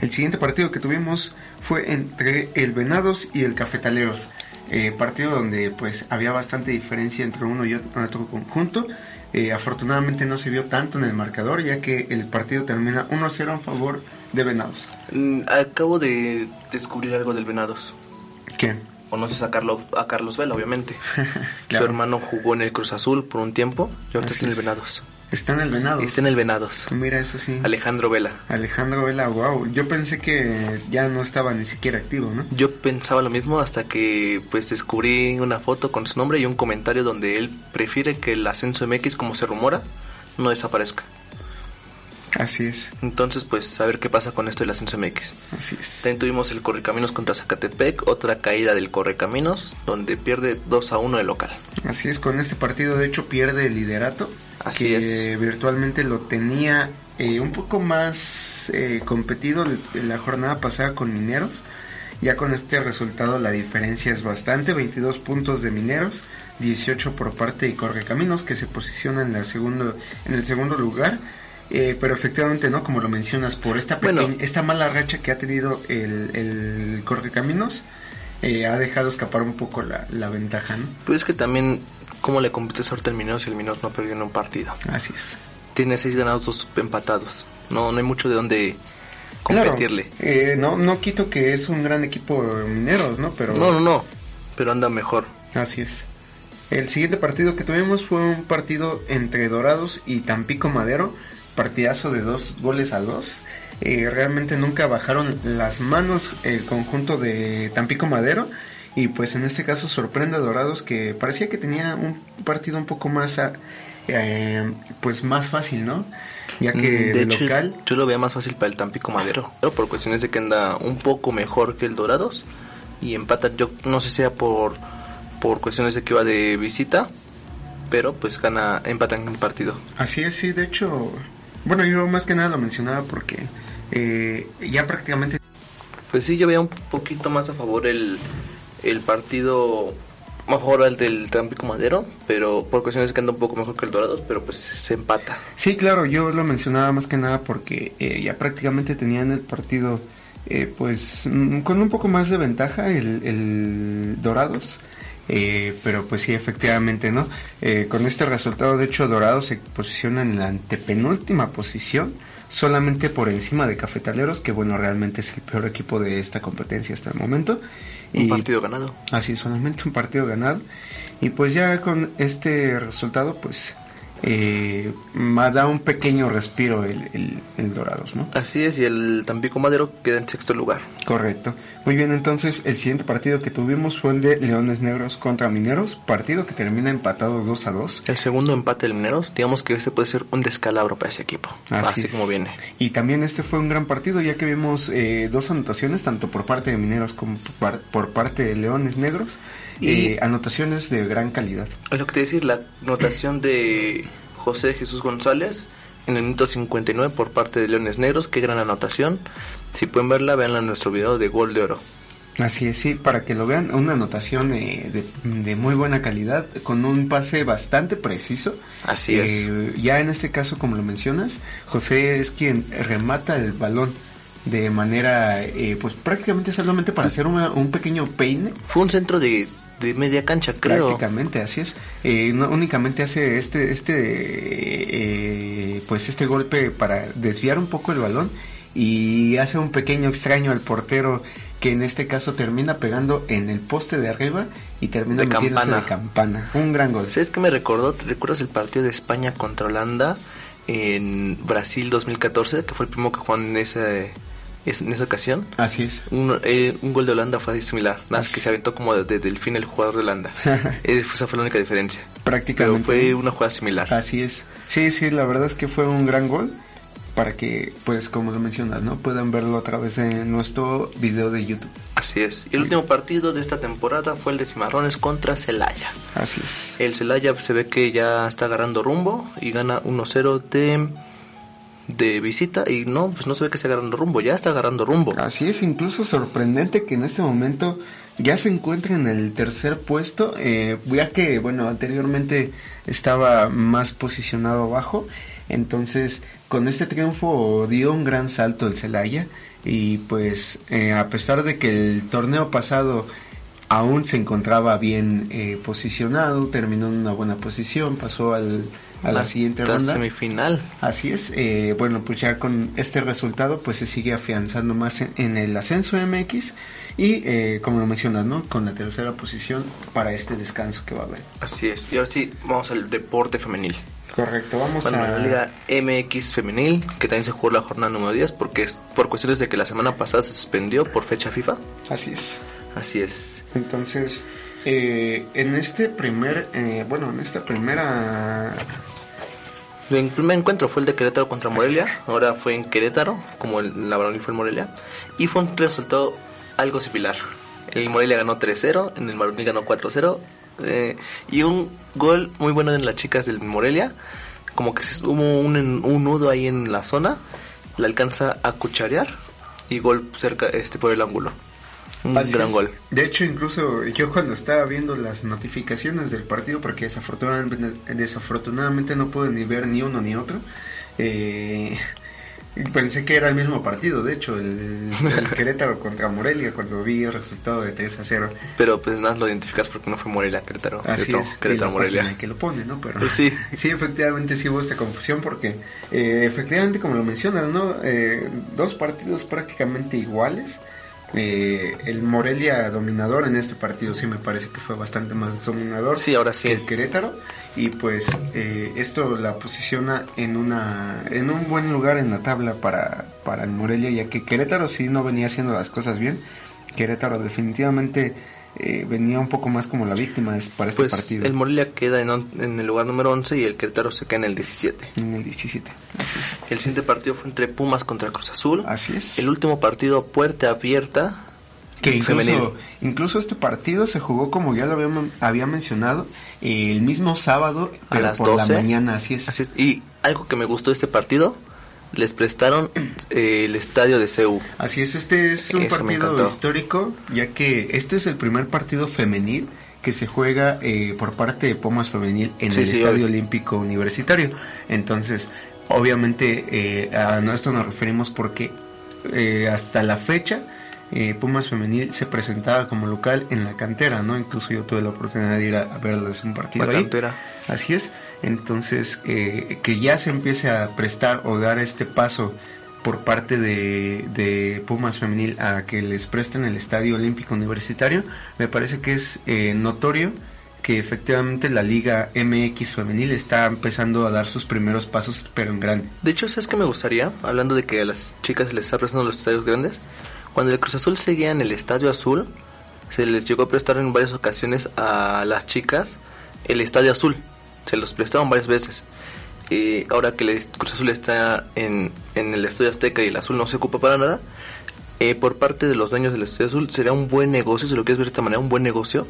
El siguiente partido que tuvimos fue entre el Venados y el Cafetaleros. Eh, partido donde pues había bastante diferencia entre uno y otro, conjunto. Eh, afortunadamente no se vio tanto en el marcador, ya que el partido termina 1-0 en favor de Venados. Mm, Acabo de descubrir algo del Venados. ¿Quién? Conoces a Carlos, a Carlos Vela, obviamente. (laughs) Claro. Su hermano jugó en el Cruz Azul por un tiempo y ahorita está en el. Venados. Está en el Venados. Está en el Venados. Mira, eso sí. Alejandro Vela. Alejandro Vela, wow. Yo pensé que ya no estaba ni siquiera activo, ¿no? Yo pensaba lo mismo hasta que pues descubrí una foto con su nombre y un comentario donde él prefiere que el ascenso MX, como se rumora, no desaparezca. Así es, Entonces, pues, a ver qué pasa con esto del ascenso MX. así es. También tuvimos el Correcaminos contra Zacatepec, otra caída del Correcaminos, donde pierde 2 a 1 de local. Así es, con este partido de hecho pierde el liderato, Así que es. virtualmente lo tenía eh, un poco más eh, competido la jornada pasada con Mineros. Ya con este resultado la diferencia es bastante, 22 puntos de Mineros, 18 por parte de Correcaminos que se posiciona en, la segundo, en el segundo lugar. Eh, pero efectivamente, ¿no? Como lo mencionas, por esta, Bueno. pequeña- esta mala racha que ha tenido el, el Correcaminos, eh, ha dejado escapar un poco la, la ventaja, ¿no? Pues es que también, ¿cómo le compites ahorita el Mineros si el Mineros no perdió en un partido? Así es. Tiene 6 ganados, 2 empatados. No, no hay mucho de dónde Claro, competirle. eh, no, no quito que es un gran equipo mineros, ¿no? Pero No, no, no, pero anda mejor. así es. El siguiente partido que tuvimos fue un partido entre Dorados y Tampico Madero, partidazo de dos goles a dos. Eh, realmente nunca bajaron las manos el conjunto de Tampico Madero y pues en este caso sorprende a Dorados que parecía que tenía un partido un poco más eh, pues más fácil, ¿no? Ya que Mm, de hecho, local yo lo veía más fácil para el Tampico Madero, pero por cuestiones de que anda un poco mejor que el Dorados y empata, yo no sé si sea por por cuestiones de que iba de visita, pero pues gana, empatan en el partido. Así es, sí, de hecho, bueno, yo más que nada lo mencionaba porque eh, ya prácticamente Pues sí, yo veía un poquito más a favor el, el partido, más a favor al del Tampico Madero, pero por cuestiones que anda un poco mejor que el Dorados, pero pues se empata. Sí, claro, yo lo mencionaba más que nada porque eh, ya prácticamente tenían el partido eh, pues mm, con un poco más de ventaja el, el Dorados. Eh, pero pues sí, efectivamente, ¿no? Eh, con este resultado, de hecho, Dorados se posiciona en la antepenúltima posición, solamente por encima de Cafetaleros, que bueno, realmente es el peor equipo de esta competencia hasta el momento. Un Y- partido ganado. Así solamente un partido ganado. Y pues ya con este resultado, pues eh, da un pequeño respiro el, el, el Dorados, ¿no? Así es, y el Tampico Madero queda en sexto lugar. Correcto. Muy bien, entonces el siguiente partido que tuvimos fue el de Leones Negros contra Mineros, partido que termina empatado 2 a 2. El segundo empate del Mineros, digamos que este puede ser un descalabro para ese equipo, así, es. como viene. Y también este fue un gran partido, ya que vimos eh, dos anotaciones, tanto por parte de Mineros como por, par- por parte de Leones Negros. Y- eh, anotaciones de gran calidad. Es lo que te decir, la anotación de José Jesús González en el minuto 59 por parte de Leones Negros, qué gran anotación. Si pueden verla, véanla en nuestro video de Gol de Oro. Así es, sí, para que lo vean, una anotación eh, de, de muy buena calidad, con un pase bastante preciso. Así es. Eh, Ya en este caso, como lo mencionas, José es quien remata el balón de manera, eh, pues prácticamente solamente para hacer una- un pequeño peine. Fue un centro de, de media cancha, creo. Prácticamente, así es. Eh, no, únicamente hace este, este, eh, pues este golpe para desviar un poco el balón y hace un pequeño extraño al portero que en este caso termina pegando en el poste de arriba y termina De campana. de campana. Un gran gol. ¿Sabes qué me recordó? ¿Te recuerdas el partido de España contra Holanda en Brasil 2014? Que fue el primero que jugó en esa, es- en esa ocasión. Así es. Un, eh, un gol de Holanda fue similar, nada más que se aventó como desde el fin el jugador de Holanda. (laughs) Eh, Esa fue la única diferencia. Pero Prácticamente. fue una jugada similar. Así es. Sí, sí, la verdad es que fue un gran gol para que, pues como lo mencionas, ¿no? Puedan verlo a través de nuestro video de YouTube. Así es. Y el último partido de esta temporada fue el de Cimarrones contra Celaya. Así es. El Celaya se ve que ya está agarrando rumbo y gana 1-0 de, de visita. Y no, pues no se ve que esté agarrando rumbo, ya está agarrando rumbo. Así es, incluso sorprendente que en este momento ya se encuentra en el tercer puesto, eh, ya que, bueno, anteriormente estaba más posicionado abajo, entonces con este triunfo dio un gran salto el Celaya y pues eh, a pesar de que el torneo pasado aún se encontraba bien eh, posicionado, terminó en una buena posición, pasó al, a la siguiente ronda. semifinal. Así es, eh, bueno, pues ya con este resultado pues se sigue afianzando más en, en el ascenso MX y eh, como lo mencionas, ¿no? Con la tercera posición para este descanso que va a haber. Así es. Y ahora sí, vamos al deporte femenil. Correcto, vamos Bueno, a... la Liga MX femenil, que también se jugó la jornada número 10, porque es por cuestiones de que la semana pasada se suspendió por fecha FIFA. Así es. Así es. Entonces, eh, en este primer, eh, bueno, en esta primera El primer encuentro fue el de Querétaro contra Morelia, ahora fue en Querétaro, como el, la varonil fue en Morelia, y fue un resultado algo similar. El Morelia ganó 3-0, en el varonil ganó 4-0, eh, y un gol muy bueno de las chicas del Morelia, como que hubo un, un nudo ahí en la zona, la alcanza a cucharear y gol cerca este por el ángulo. Un Así gran es. gol. De hecho, incluso yo cuando estaba viendo las notificaciones del partido, porque desafortunadamente, desafortunadamente no pude ni ver ni uno ni otro, eh, pensé que era el mismo partido, de hecho, el, el Querétaro contra Morelia, cuando vi el resultado de 3 a 0. Pero pues nada lo identificas porque no fue Morelia, Querétaro. Así Querétaro, es, Querétaro, Morelia. que lo pone, ¿no? Pero Pues sí. (laughs) sí, efectivamente sí hubo esta confusión porque eh, efectivamente, como lo mencionas, ¿no? Eh, dos partidos prácticamente iguales. Eh, el Morelia dominador en este partido sí me parece que fue bastante más dominador Sí, ahora sí. que el Querétaro y pues eh, esto la posiciona en una en un buen lugar en la tabla para, para el Morelia ya que Querétaro sí no venía haciendo las cosas bien Querétaro definitivamente eh, venía un poco más como la víctima es- para este Pues partido el Morelia queda en, on- en el lugar número 11 y el Querétaro se queda en el 17. en el 17 así es El siguiente partido fue entre Pumas contra Cruz Azul. así es El último partido puerta abierta que incluso, incluso este partido se jugó como ya lo había, había mencionado el mismo sábado a las por 12. la mañana así es Así es. Y algo que me gustó de este partido, les prestaron eh, el estadio de CEU. Así es, este es un Eso partido histórico, ya que este es el primer partido femenil que se juega eh, por parte de Pumas Femenil en Sí, el sí, Estadio. Olímpico Universitario. Entonces, obviamente eh, a esto nos referimos porque eh, hasta la fecha eh, Pumas Femenil se presentaba como local en la cantera, ¿no? Incluso yo tuve la oportunidad de ir a, a verles un partido La ahí. cantera. Así es, entonces eh, que ya se empiece a prestar o dar este paso por parte de, Pumas Femenil a que les presten el Estadio Olímpico Universitario, me parece que es eh, notorio que efectivamente la Liga MX Femenil está empezando a dar sus primeros pasos, pero en grande. De hecho, ¿sabes qué me gustaría? Hablando de que a las chicas les está prestando los estadios grandes. Cuando el Cruz Azul seguía en el Estadio Azul, se les llegó a prestar en varias ocasiones a las chicas el Estadio Azul. Se los prestaron varias veces. Y ahora que el Cruz Azul está en, en el Estadio Azteca y el Azul no se ocupa para nada, eh, por parte de los dueños del Estadio Azul sería un buen negocio, si lo quieres ver de esta manera, un buen negocio,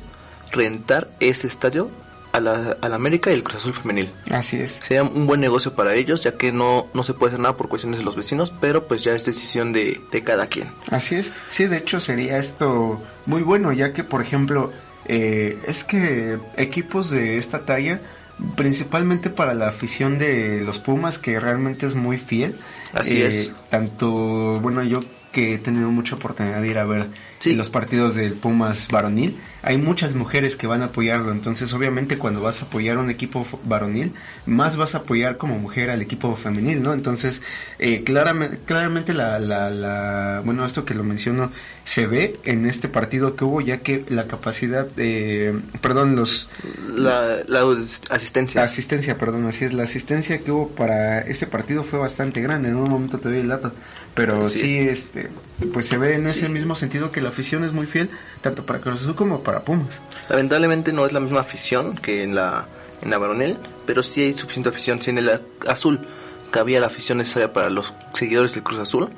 rentar ese estadio a la, a la América y el Cruz Azul femenil. Así es. Sería un buen negocio para ellos, ya que no, no se puede hacer nada por cuestiones de los vecinos, pero pues ya es decisión de, de cada quien. Así es, sí, de hecho sería esto muy bueno, ya que, por ejemplo, eh, es que equipos de esta talla, principalmente para la afición de los Pumas, que realmente es muy fiel. Así eh, es. Tanto, bueno, yo que he tenido mucha oportunidad de ir a ver Sí. los partidos del Pumas varonil, hay muchas mujeres que van a apoyarlo, entonces obviamente cuando vas a apoyar a un equipo varonil, más vas a apoyar como mujer al equipo femenil, ¿no? Entonces, eh, claramente, claramente la, la, la- bueno, esto que lo menciono, se ve en este partido que hubo, ya que la capacidad, eh, perdón, los, La, la asistencia. la asistencia, perdón, así es, la asistencia que hubo para este partido fue bastante grande, en un momento te doy el dato, pero Sí. sí, este, pues se ve en ese Sí. mismo sentido que la afición es muy fiel, tanto para Cruz Azul como para Pumas. Lamentablemente no es la misma afición que en la, en la varonil, pero sí hay suficiente afición. Si en el azul cabía la afición necesaria para los seguidores del Cruz Azul,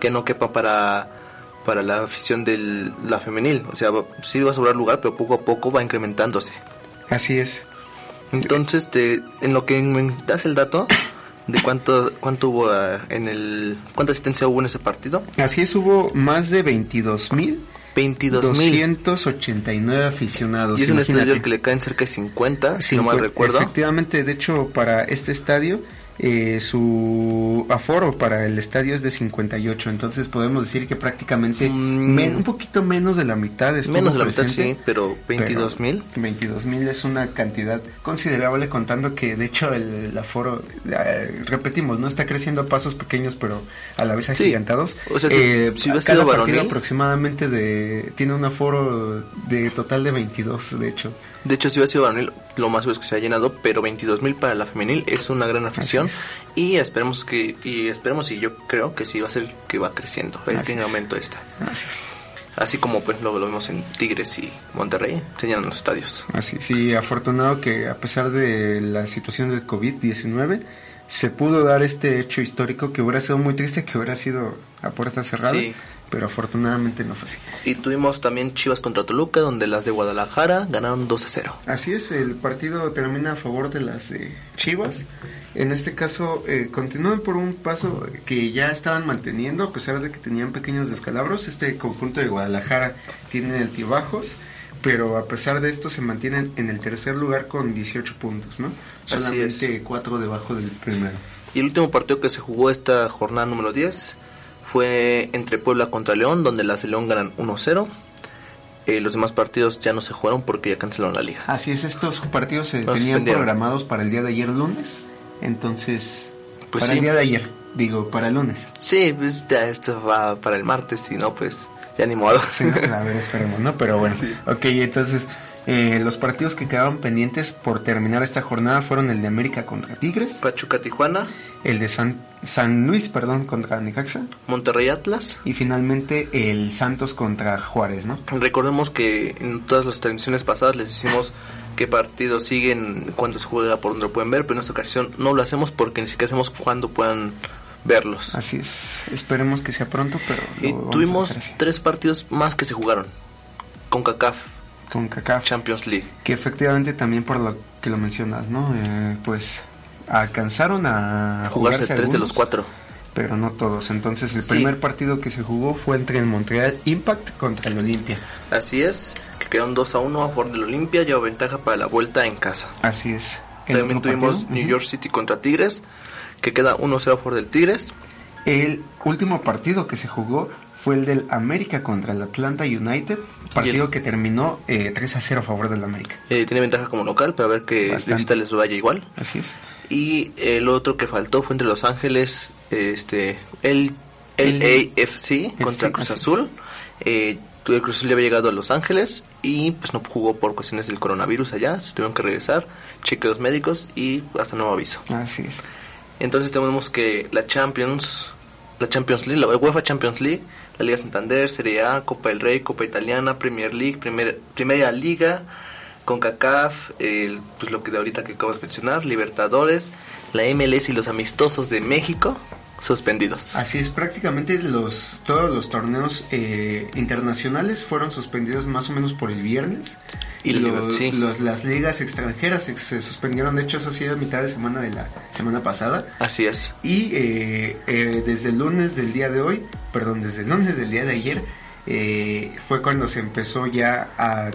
que no quepa para, para la afición de la femenil. O sea, sí va a sobrar lugar, pero poco a poco va incrementándose. Así es. Entonces, te- en lo que me das el dato de cuánto cuánto hubo ah, en el cuánta asistencia hubo en ese partido, Así es, hubo más de 22 mil 22 mil. 289 aficionados. Y es un imagínate. estadio al que le caen cerca de 50, si no mal recuerdo. Efectivamente, de hecho, para este estadio, eh, su aforo para el estadio es de 58, entonces podemos decir que prácticamente Mm. men- un poquito menos de la mitad Menos de la mitad, sí, pero 22 mil. 22 mil es una cantidad considerable contando que de hecho el, el aforo, eh, repetimos, no está creciendo a pasos pequeños pero a la vez Sí. agigantados. O sea, si- Eh, si cada sido partido varonil- aproximadamente de tiene un aforo de total de 22 de hecho. De hecho, si hubiera sido varonil, lo más es que se ha llenado, pero 22 mil para la femenil es una gran afición. Y esperemos que, y esperemos y yo creo que sí va a ser que va creciendo, en aumento esta. Así como pues lo, lo vemos en Tigres y Monterrey, se llenan los estadios. Así, sí, afortunado que a pesar de la situación del COVID-19, se pudo dar este hecho histórico que hubiera sido muy triste que hubiera sido a puerta cerrada, Sí. Pero afortunadamente no fue así. Y tuvimos también Chivas contra Toluca, donde las de Guadalajara ganaron 2 a 0. Así es, el partido termina a favor de las de Chivas. En este caso, eh, continúan por un paso que ya estaban manteniendo, a pesar de que tenían pequeños descalabros. Este conjunto de Guadalajara tiene altibajos, pero a pesar de esto se mantienen en el tercer lugar con 18 puntos, ¿no? Así Solamente 4 debajo del primero. Y el último partido que se jugó esta jornada número 10 fue entre Puebla contra León, donde las de León ganan 1-0. Eh, los demás partidos ya no se jugaron porque ya cancelaron la liga. Así es, estos partidos se tenían programados para el día de ayer lunes, entonces... Pues para sí. el día de ayer, digo, para el lunes. Sí, pues ya esto va para el martes, y no, pues ya ni modo. Sí, ¿no? A ver, esperemos, ¿no? Pero bueno, (laughs) Sí. ok, entonces eh, los partidos que quedaron pendientes por terminar esta jornada fueron el de América contra Tigres, Pachuca Tijuana, el de San, San Luis, perdón, contra Necaxa Monterrey Atlas. y finalmente el Santos contra Juárez, ¿no? Recordemos que en todas las transmisiones pasadas les decimos qué partidos siguen cuando se juega por donde lo pueden ver, pero en esta ocasión no lo hacemos porque ni siquiera hacemos cuando puedan verlos. Así es, esperemos que sea pronto, pero... Y tuvimos tres partidos más que se jugaron con CACAF con CACAF, Champions League. que efectivamente también por lo que lo mencionas, ¿no? Eh, pues alcanzaron a Jugarse jugarse tres de los cuatro. pero no todos. Entonces el Sí. primer partido que se jugó fue entre el Montreal Impact contra el Olimpia. Así es, que quedaron 2 a 1 a favor del Olimpia, lleva ventaja para la vuelta en casa. Así es. También tuvimos partido, New. York City contra Tigres, que queda 1-0 a favor del Tigres. El último partido que se jugó fue el del América contra el Atlanta United, partido el- que terminó eh, 3 a 0 a favor del América. Eh, tiene ventaja como local, pero a ver que de Bastante. visita les vaya igual. Así es. Y el otro que faltó fue entre Los Ángeles, este, el, el El- AFC contra Cruz. Azul. Eh, el Cruz Azul ya había llegado a Los Ángeles y pues no jugó por cuestiones del coronavirus allá, se tuvieron que regresar, chequeos médicos y hasta nuevo aviso. Así es. Entonces tenemos que la Champions, la Champions League, la UEFA Champions League, la Liga Santander, Serie A, Copa del Rey, Copa Italiana, Premier League, Primer- Primera Liga, CONCACAF, el, pues lo que de ahorita que acabas de mencionar, Libertadores, la MLS y los amistosos de México suspendidos. Así es, prácticamente los todos los torneos eh, internacionales fueron suspendidos más o menos por el viernes. Y los, liga- sí. los- las ligas extranjeras se, se suspendieron, de hecho eso sí a mitad de semana de la semana pasada. Así es. Y eh, eh, desde el lunes del día de hoy, perdón, desde el lunes del día de ayer, eh, fue cuando se empezó ya a,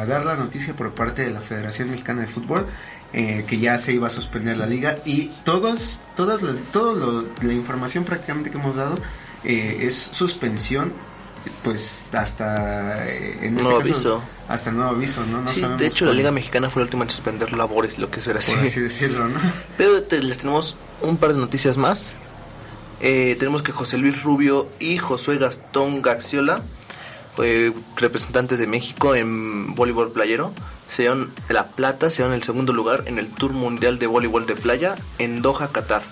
a dar la noticia por parte de la Federación Mexicana de Fútbol eh, que ya se iba a suspender la liga y todos, todas la, todo lo- la información prácticamente que hemos dado eh, es suspensión pues hasta eh, en este Nuevo caso, aviso. hasta nuevo aviso no, no sí, de hecho la cuándo, Liga Mexicana fue la última en suspender labores, lo que es ver así. por así decirlo no (laughs) Pero te- les tenemos un par de noticias más. Eh, tenemos que José Luis Rubio y Josué Gastón Gaxiola, eh, representantes de México en voleibol playero, se la plata, se dieron el segundo lugar en el Tour Mundial de Voleibol de Playa en Doha, Qatar.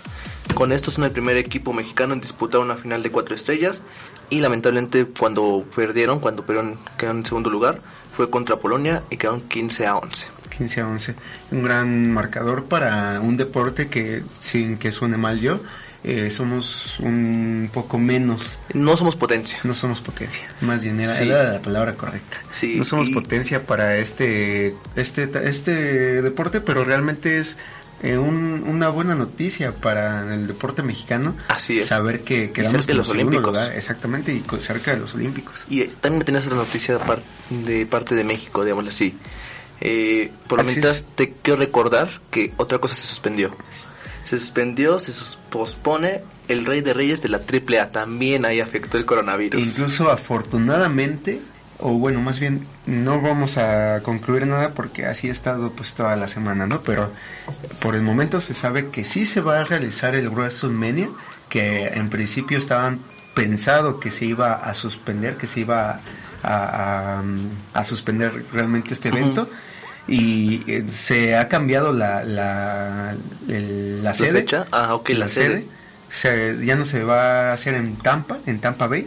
Con esto son el primer equipo mexicano en disputar una final de cuatro estrellas y lamentablemente cuando perdieron, cuando perdieron, quedaron en segundo lugar, fue contra Polonia y quedaron 15 a 11. 15 a 11. Un gran marcador para un deporte que, sin que suene mal yo, eh, somos un poco menos. No somos potencia. No somos potencia, más bien era, Sí. era la palabra correcta. Sí, no somos y- potencia para este, este, este deporte, pero realmente es eh, un- una buena noticia para el deporte mexicano. Así es. Saber que quedamos cerca de los Olímpicos. lugar, exactamente, y cerca de los Olímpicos. Y eh, también tenías otra noticia de, par- de parte de México, digámoslo así. Eh, por lo mientras te quiero recordar que otra cosa se suspendió. Se suspendió, se pospone el Rey de Reyes de la AAA. También ahí afectó el coronavirus. Incluso afortunadamente, o bueno, más bien no vamos a concluir nada porque así ha estado pues toda la semana, ¿no? Pero por el momento se sabe que sí se va a realizar el WrestleMania, que en principio estaban pensado que se iba a suspender, que se iba a, a- a suspender realmente este evento. Y eh, se ha cambiado la, la, el- la ¿La sede. fecha? Ah, ok, la, sede. Se- ya no se va a hacer en Tampa, en Tampa Bay,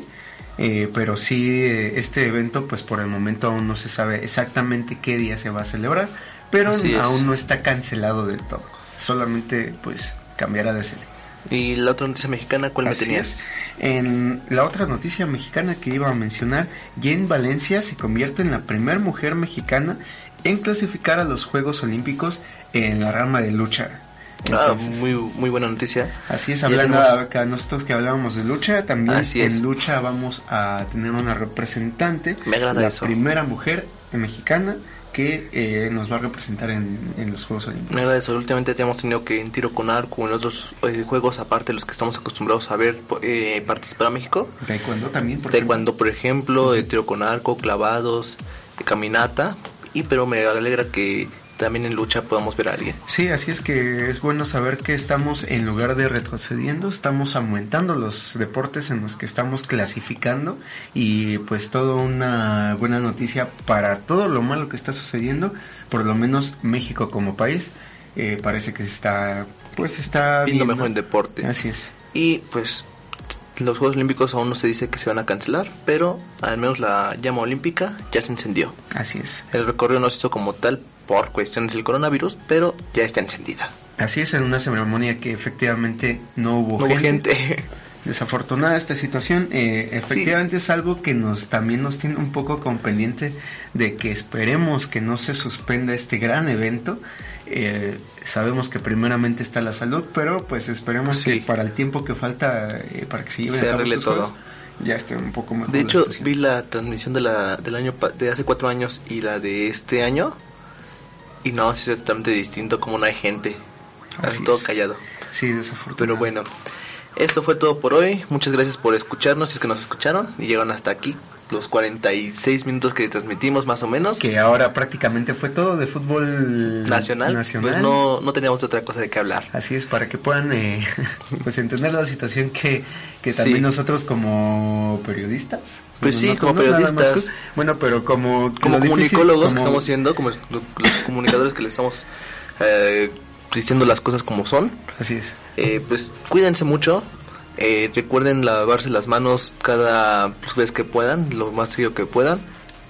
eh, pero sí eh, este evento, pues por el momento aún no se sabe exactamente qué día se va a celebrar, pero aún no está cancelado del todo. Solamente, pues cambiará de sede. ¿Y la otra noticia mexicana cuál me tenías? En la otra noticia mexicana que iba a mencionar, Jane Valencia se convierte en la primera mujer mexicana en clasificar a los Juegos Olímpicos en la rama de lucha. Ah, Entonces, muy, muy buena noticia. Así es, hablando tenemos- acá nosotros que hablábamos de lucha, también Así es. en lucha vamos a tener una representante, Me agrada la eso. primera mujer mexicana que eh, nos va a representar en, en los Juegos Olímpicos. Me agrada eso. Últimamente hemos tenido que en tiro con arco, en otros eh, juegos, aparte de los que estamos acostumbrados a ver, eh, participar a México. Taekwondo también, por Taekwondo, por ejemplo, eh, tiro con arco, clavados, eh, caminata. Y pero me alegra que también en lucha podamos ver a alguien. Sí, así es que es bueno saber que estamos, en lugar de retrocediendo, estamos aumentando los deportes en los que estamos clasificando y pues todo una buena noticia para todo lo malo que está sucediendo, por lo menos México como país eh, parece que se está, pues está viendo. mejor en deporte. Así es. Y pues los Juegos Olímpicos aún no se dice que se van a cancelar, pero al menos la llama olímpica ya se encendió. Así es. El recorrido no se hizo como tal por cuestiones del coronavirus, pero ya está encendida. Así es, en una ceremonia que efectivamente no hubo, No hubo gente. (laughs) Desafortunada esta situación, eh, efectivamente es algo que nos también nos tiene un poco con pendiente de que esperemos que no se suspenda este gran evento. Eh, sabemos que primeramente está la salud, pero pues esperemos Sí. que para el tiempo que falta eh, para que se lleven Se a cabo arregle estos todo. juegos, ya esté un poco mejor. De hecho, vi la transmisión de la del año de hace cuatro años y la de este año y no, es totalmente distinto como no hay gente, Así todo callado. Sí, desafortunadamente. Pero bueno, esto fue todo por hoy. Muchas gracias por escucharnos, si es que nos escucharon y llegaron hasta aquí los 46 minutos que transmitimos más o menos. Que ahora prácticamente fue todo de fútbol Nacional, nacional. pues no, no teníamos otra cosa de qué hablar. Así es, para que puedan eh, (laughs) pues entender la situación que, que también Sí. nosotros como periodistas. Pues sí, no como periodistas. bueno, pero como... Como difícil- comunicólogos como- que estamos siendo, como los, los comunicadores que les estamos eh, diciendo las cosas como son, Así es. eh, pues cuídense mucho. Eh, recuerden lavarse las manos cada pues, vez que puedan, lo más seguido que puedan,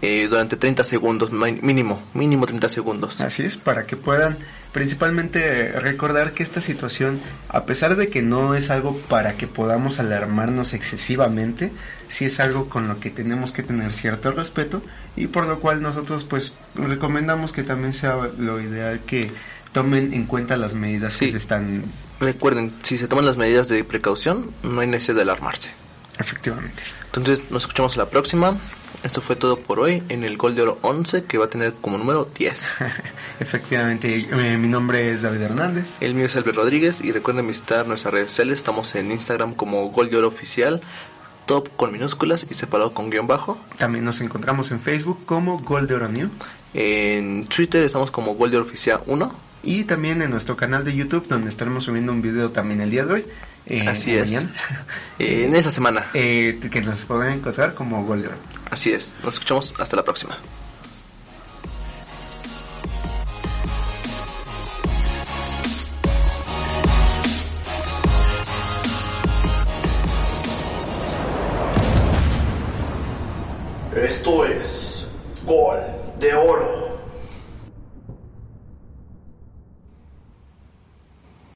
eh, durante 30 segundos, mínimo, mínimo 30 segundos. Así es, para que puedan principalmente recordar que esta situación, a pesar de que no es algo para que podamos alarmarnos excesivamente, sí es algo con lo que tenemos que tener cierto respeto y por lo cual nosotros pues recomendamos que también sea lo ideal que tomen en cuenta las medidas que se están Recuerden, si se toman las medidas de precaución, no hay necesidad de alarmarse. efectivamente. Entonces, nos escuchamos la próxima. Esto fue todo por hoy en el Gol de Oro 11, que va a tener como número 10. (laughs) Efectivamente, eh, mi nombre es David Hernández. El mío es Albert Rodríguez y recuerden visitar nuestras redes sociales. Estamos en Instagram como Gol de Oro Oficial, top con minúsculas y separado con guion bajo. También nos encontramos en Facebook como Gol de Oro New. En Twitter estamos como Gol de Oro Oficial 1. Y también en nuestro canal de YouTube, donde estaremos subiendo un video también el día de hoy. eh, Así es. mañana, (laughs) Eh, en esa semana. eh, que nos pueden encontrar como Gol de Oro. Así es. Nos escuchamos hasta la próxima. Esto es Gol de Oro.